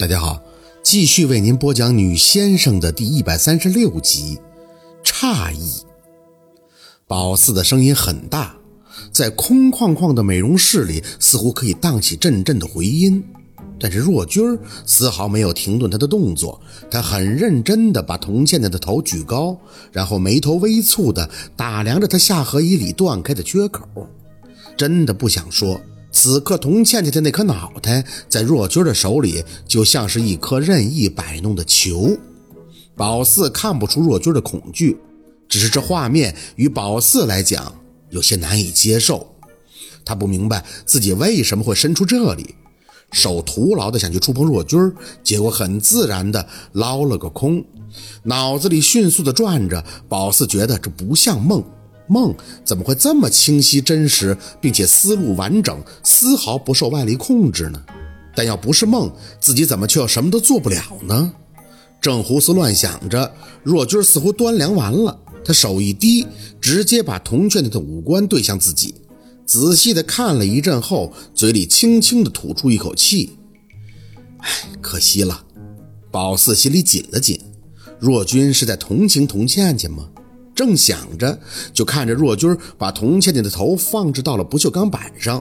大家好，继续为您播讲《女先生》的第一百三十六集。诧异，宝四的声音很大，在空旷旷的美容室里，似乎可以荡起阵阵的回音。但是若君儿丝毫没有停顿他的动作，他很认真地把童倩倩的头举高，然后眉头微蹙地打量着她下颌以里断开的缺口。真的不想说。此刻，童倩倩的那颗脑袋在若君的手里，就像是一颗任意摆弄的球。宝四看不出若君的恐惧，只是这画面与宝四来讲有些难以接受。他不明白自己为什么会伸出这里，手徒劳的想去触碰若君，结果很自然的捞了个空。脑子里迅速的转着，宝四觉得这不像梦。梦怎么会这么清晰真实，并且思路完整，丝毫不受外力控制呢？但要不是梦，自己怎么却又什么都做不了呢？正胡思乱想着，若君似乎端量完了，他手一低，直接把童劝的五官对向自己，仔细的看了一阵后，嘴里轻轻的吐出一口气：“唉，可惜了。”宝四心里紧了紧，若君是在同情童倩倩吗？正想着，就看着若君把童倩倩的头放置到了不锈钢板上。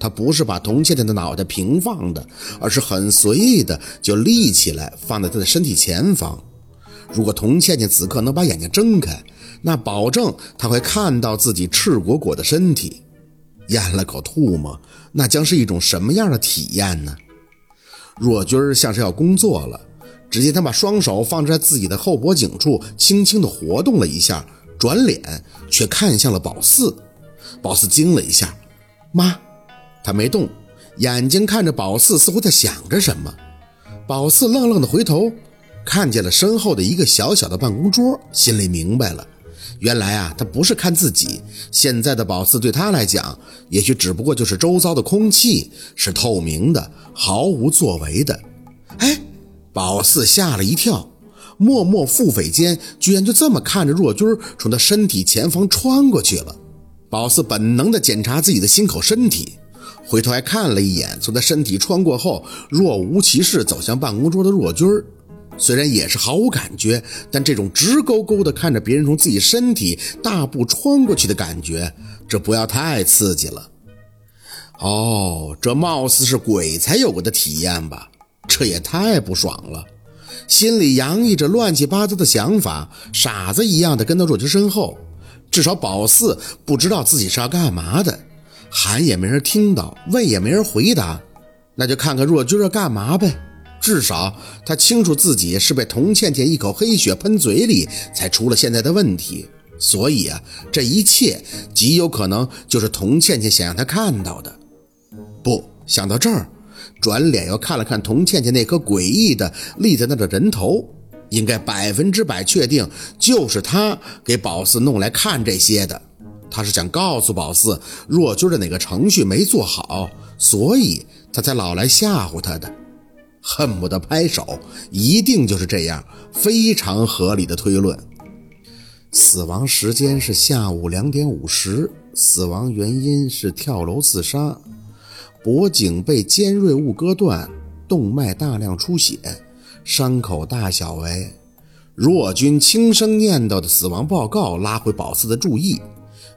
他不是把童倩倩的脑袋平放的，而是很随意的就立起来，放在她的身体前方。如果童倩倩此刻能把眼睛睁开，那保证她会看到自己赤果果的身体。咽了口唾沫，那将是一种什么样的体验呢？若君像是要工作了。只见他把双手放在自己的后脖颈处，轻轻地活动了一下，转脸却看向了宝四。宝四惊了一下，妈，他没动，眼睛看着宝四，似乎在想着什么。宝四愣愣地回头，看见了身后的一个小小的办公桌，心里明白了，原来啊，他不是看自己，现在的宝四对他来讲，也许只不过就是周遭的空气是透明的，毫无作为的。哎。宝四吓了一跳，默默腹诽间，居然就这么看着若君从他身体前方穿过去了。宝四本能地检查自己的心口身体，回头还看了一眼从他身体穿过后若无其事走向办公桌的若君虽然也是毫无感觉，但这种直勾勾地看着别人从自己身体大步穿过去的感觉，这不要太刺激了。哦，这貌似是鬼才有过的体验吧。这也太不爽了，心里洋溢着乱七八糟的想法，傻子一样的跟到若君身后。至少宝四不知道自己是要干嘛的，喊也没人听到，问也没人回答，那就看看若君要干嘛呗。至少他清楚自己是被童倩倩一口黑血喷嘴里才出了现在的问题，所以啊，这一切极有可能就是童倩倩想让他看到的。不想到这儿。转脸又看了看童倩倩那颗诡异的立在那的人头，应该百分之百确定就是他给宝四弄来看这些的。他是想告诉宝四，若君的哪个程序没做好，所以他才老来吓唬他的。恨不得拍手，一定就是这样，非常合理的推论。死亡时间是下午两点五十，死亡原因是跳楼自杀。脖颈被尖锐物割断，动脉大量出血，伤口大小为。若君轻声念叨的死亡报告拉回宝四的注意，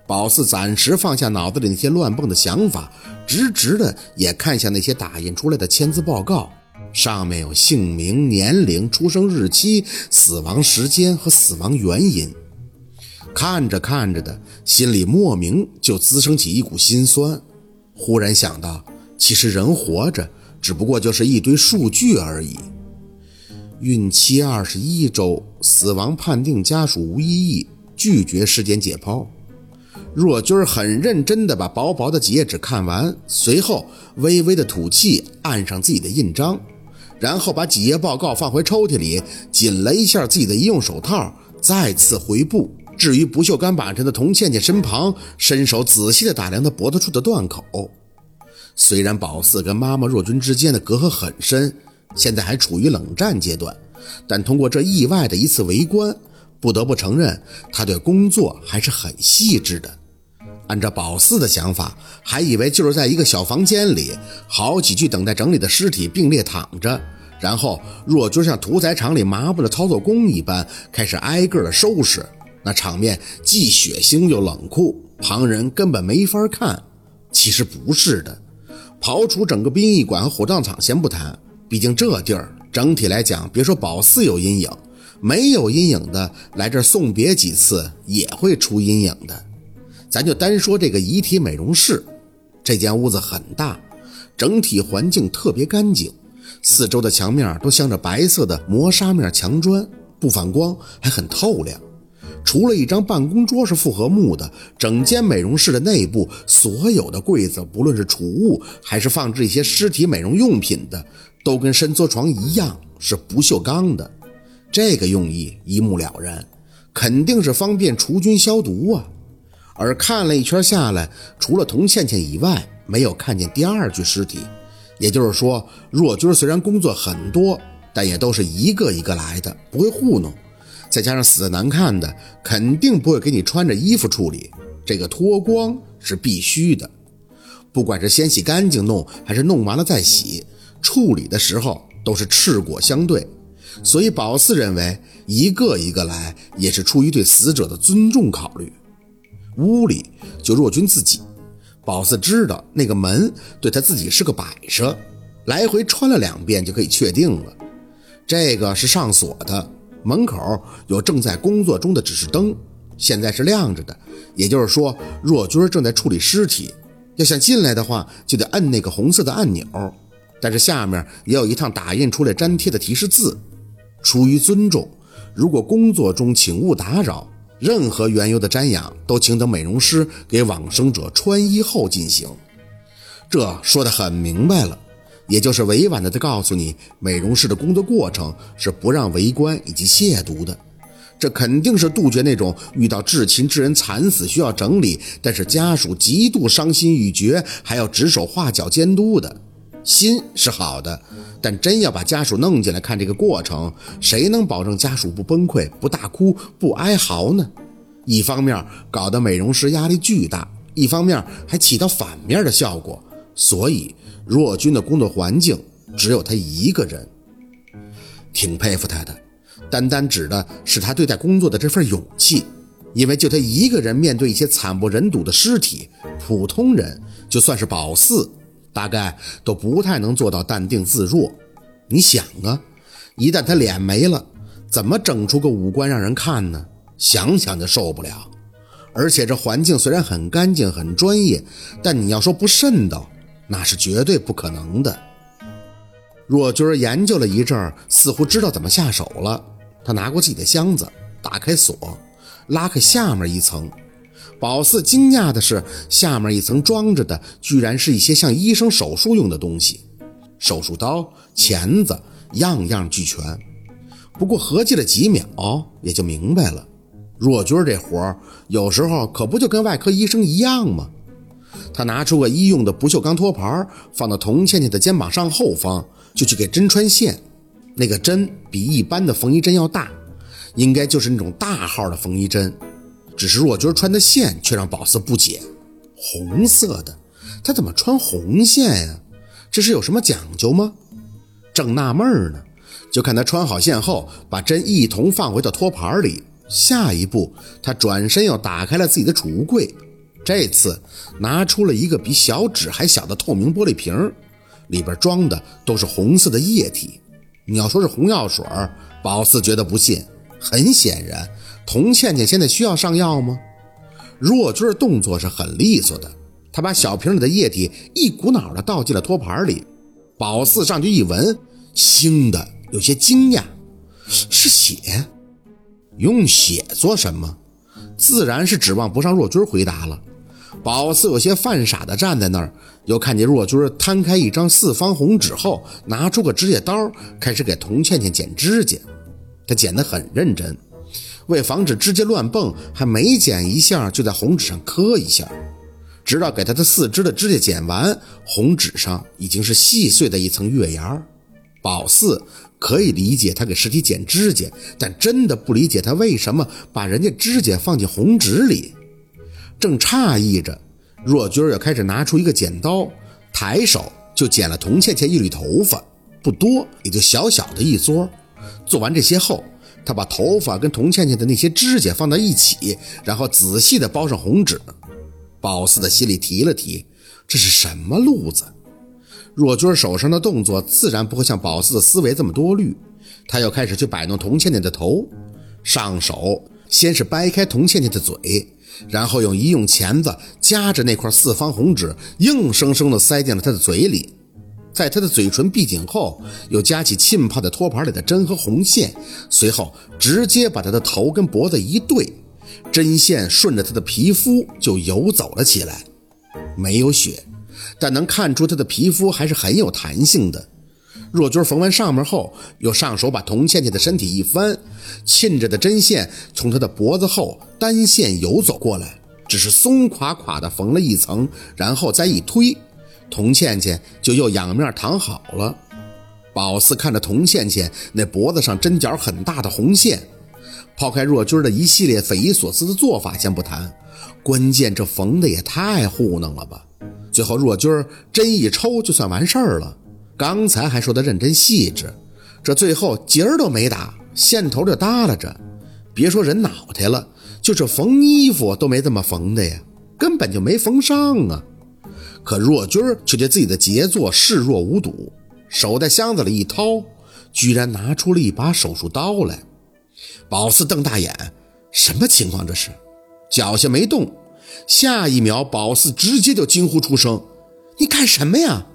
宝四暂时放下脑子里那些乱蹦的想法，直直的也看向那些打印出来的签字报告，上面有姓名、年龄、出生日期、死亡时间和死亡原因。看着看着的，心里莫名就滋生起一股心酸，忽然想到。其实人活着只不过就是一堆数据而已。孕期二十一周，死亡判定家属无异议，拒绝尸检解剖。若君很认真地把薄薄的几页纸看完，随后微微的吐气，按上自己的印章，然后把几页报告放回抽屉里，紧了一下自己的医用手套，再次回部。至于不锈钢板上的童倩倩身旁，伸手仔细地打量她脖子处的断口。虽然宝四跟妈妈若君之间的隔阂很深，现在还处于冷战阶段，但通过这意外的一次围观，不得不承认他对工作还是很细致的。按照宝四的想法，还以为就是在一个小房间里，好几具等待整理的尸体并列躺着，然后若君像屠宰场里麻布的操作工一般，开始挨个的收拾。那场面既血腥又冷酷，旁人根本没法看。其实不是的，刨除整个殡仪馆和火葬场先不谈，毕竟这地儿整体来讲，别说宝四有阴影，没有阴影的来这送别几次也会出阴影的。咱就单说这个遗体美容室，这间屋子很大，整体环境特别干净，四周的墙面都镶着白色的磨砂面墙砖，不反光，还很透亮。除了一张办公桌是复合木的，整间美容室的内部所有的柜子，不论是储物还是放置一些尸体美容用品的，都跟伸缩床一样是不锈钢的。这个用意一目了然，肯定是方便除菌消毒啊。而看了一圈下来，除了童倩倩以外，没有看见第二具尸体。也就是说，若军虽然工作很多，但也都是一个一个来的，不会糊弄。再加上死的难看的，肯定不会给你穿着衣服处理，这个脱光是必须的。不管是先洗干净弄，还是弄完了再洗，处理的时候都是赤果相对。所以宝四认为，一个一个来，也是出于对死者的尊重考虑。屋里就若君自己，宝四知道那个门对他自己是个摆设，来回穿了两遍就可以确定了。这个是上锁的。门口有正在工作中的指示灯，现在是亮着的，也就是说若军正在处理尸体。要想进来的话，就得摁那个红色的按钮。但是下面也有一趟打印出来粘贴的提示字：出于尊重，如果工作中请勿打扰，任何原由的瞻仰都请等美容师给往生者穿衣后进行。这说得很明白了。也就是委婉的在告诉你，美容室的工作过程是不让围观以及亵渎的，这肯定是杜绝那种遇到至亲之人惨死需要整理，但是家属极度伤心欲绝，还要指手画脚监督的。心是好的，但真要把家属弄进来看这个过程，谁能保证家属不崩溃、不大哭、不哀嚎呢？一方面搞得美容师压力巨大，一方面还起到反面的效果，所以。若君的工作环境只有他一个人，挺佩服他的，单单指的是他对待工作的这份勇气。因为就他一个人面对一些惨不忍睹的尸体，普通人就算是保四，大概都不太能做到淡定自若。你想啊，一旦他脸没了，怎么整出个五官让人看呢？想想就受不了。而且这环境虽然很干净、很专业，但你要说不慎到。那是绝对不可能的。若军研究了一阵似乎知道怎么下手了。他拿过自己的箱子，打开锁，拉开下面一层。宝四惊讶的是，下面一层装着的居然是一些像医生手术用的东西，手术刀、钳子，样样俱全。不过合计了几秒，也就明白了，若军这活儿有时候可不就跟外科医生一样吗？他拿出个医用的不锈钢托盘，放到童倩倩的肩膀上后方，就去给针穿线。那个针比一般的缝衣针要大，应该就是那种大号的缝衣针。只是若军穿的线却让宝四不解：红色的，他怎么穿红线呀？这是有什么讲究吗？正纳闷呢，就看他穿好线后，把针一同放回到托盘里。下一步，他转身又打开了自己的储物柜。这次拿出了一个比小指还小的透明玻璃瓶，里边装的都是红色的液体。你要说是红药水，宝四觉得不信。很显然，童倩倩现在需要上药吗？若军动作是很利索的，他把小瓶里的液体一股脑的倒进了托盘里。宝四上去一闻，腥的有些惊讶，是血。用血做什么？自然是指望不上若军回答了。宝四有些犯傻的站在那儿，又看见若军摊开一张四方红纸后，拿出个指甲刀，开始给童倩倩剪指甲。他剪得很认真，为防止指甲乱蹦，还没剪一下就在红纸上磕一下，直到给他的四肢的指甲剪完，红纸上已经是细碎的一层月牙。宝四可以理解他给尸体剪指甲，但真的不理解他为什么把人家指甲放进红纸里。正诧异着，若军又开始拿出一个剪刀，抬手就剪了童倩倩一缕头发。不多，也就小小的一撮。做完这些后，他把头发跟童倩倩的那些指甲放到一起，然后仔细的包上红纸。宝四的心里提了提，这是什么路子？若君手上的动作自然不会像宝四的思维这么多虑，他又开始去摆弄童倩倩的头，上手先是掰开童倩倩的嘴，然后用医用钳子夹着那块四方红纸，硬生生地塞进了他的嘴里。在他的嘴唇闭紧后，又夹起浸泡在托盘里的针和红线，随后直接把他的头跟脖子一对，针线顺着他的皮肤就游走了起来，没有血。但能看出他的皮肤还是很有弹性的。若君缝完上面后，又上手把童倩倩的身体一翻，沁着的针线从她的脖子后单线游走过来，只是松垮垮的缝了一层，然后再一推，童倩倩就又仰面躺好了。宝四看着童倩倩那脖子上针脚很大的红线，抛开若君的一系列匪夷所思的做法先不谈，关键这缝的也太糊弄了吧！最后，若君针一抽就算完事儿了。刚才还说的认真细致，这最后结儿都没打，线头就耷拉着。别说人脑袋了，就是缝衣服都没这么缝的呀，根本就没缝上啊。可若君却对自己的杰作视若无睹，手在箱子里一掏，居然拿出了一把手术刀来。宝四瞪大眼，什么情况这是？脚下没动。下一秒，宝四直接就惊呼出声：“你干什么呀？”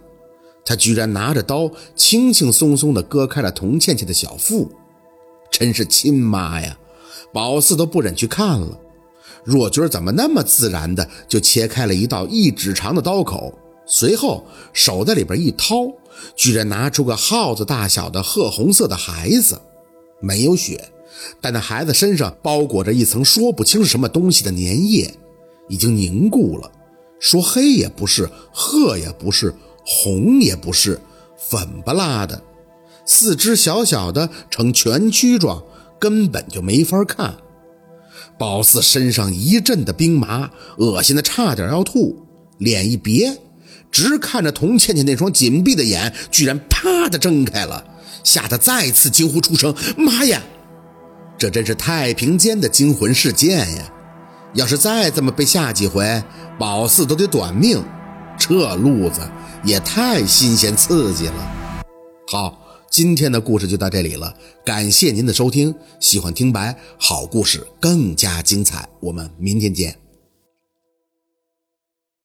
他居然拿着刀，轻轻松松地割开了童倩倩的小腹，真是亲妈呀！宝四都不忍去看了。若君怎么那么自然的就切开了一道一指长的刀口？随后手在里边一掏，居然拿出个耗子大小的褐红色的孩子，没有血，但那孩子身上包裹着一层说不清是什么东西的粘液。已经凝固了，说黑也不是，褐也不是，红也不是，粉不拉的，四肢小小的，呈蜷曲状，根本就没法看。宝四身上一阵的冰麻，恶心的差点要吐，脸一别，直看着童倩倩那双紧闭的眼，居然啪的睁开了，吓得再次惊呼出声：“妈呀！”这真是太平间的惊魂事件呀！要是再这么被吓几回，宝四都得短命。这路子也太新鲜刺激了。好，今天的故事就到这里了，感谢您的收听。喜欢听白好故事更加精彩，我们明天见。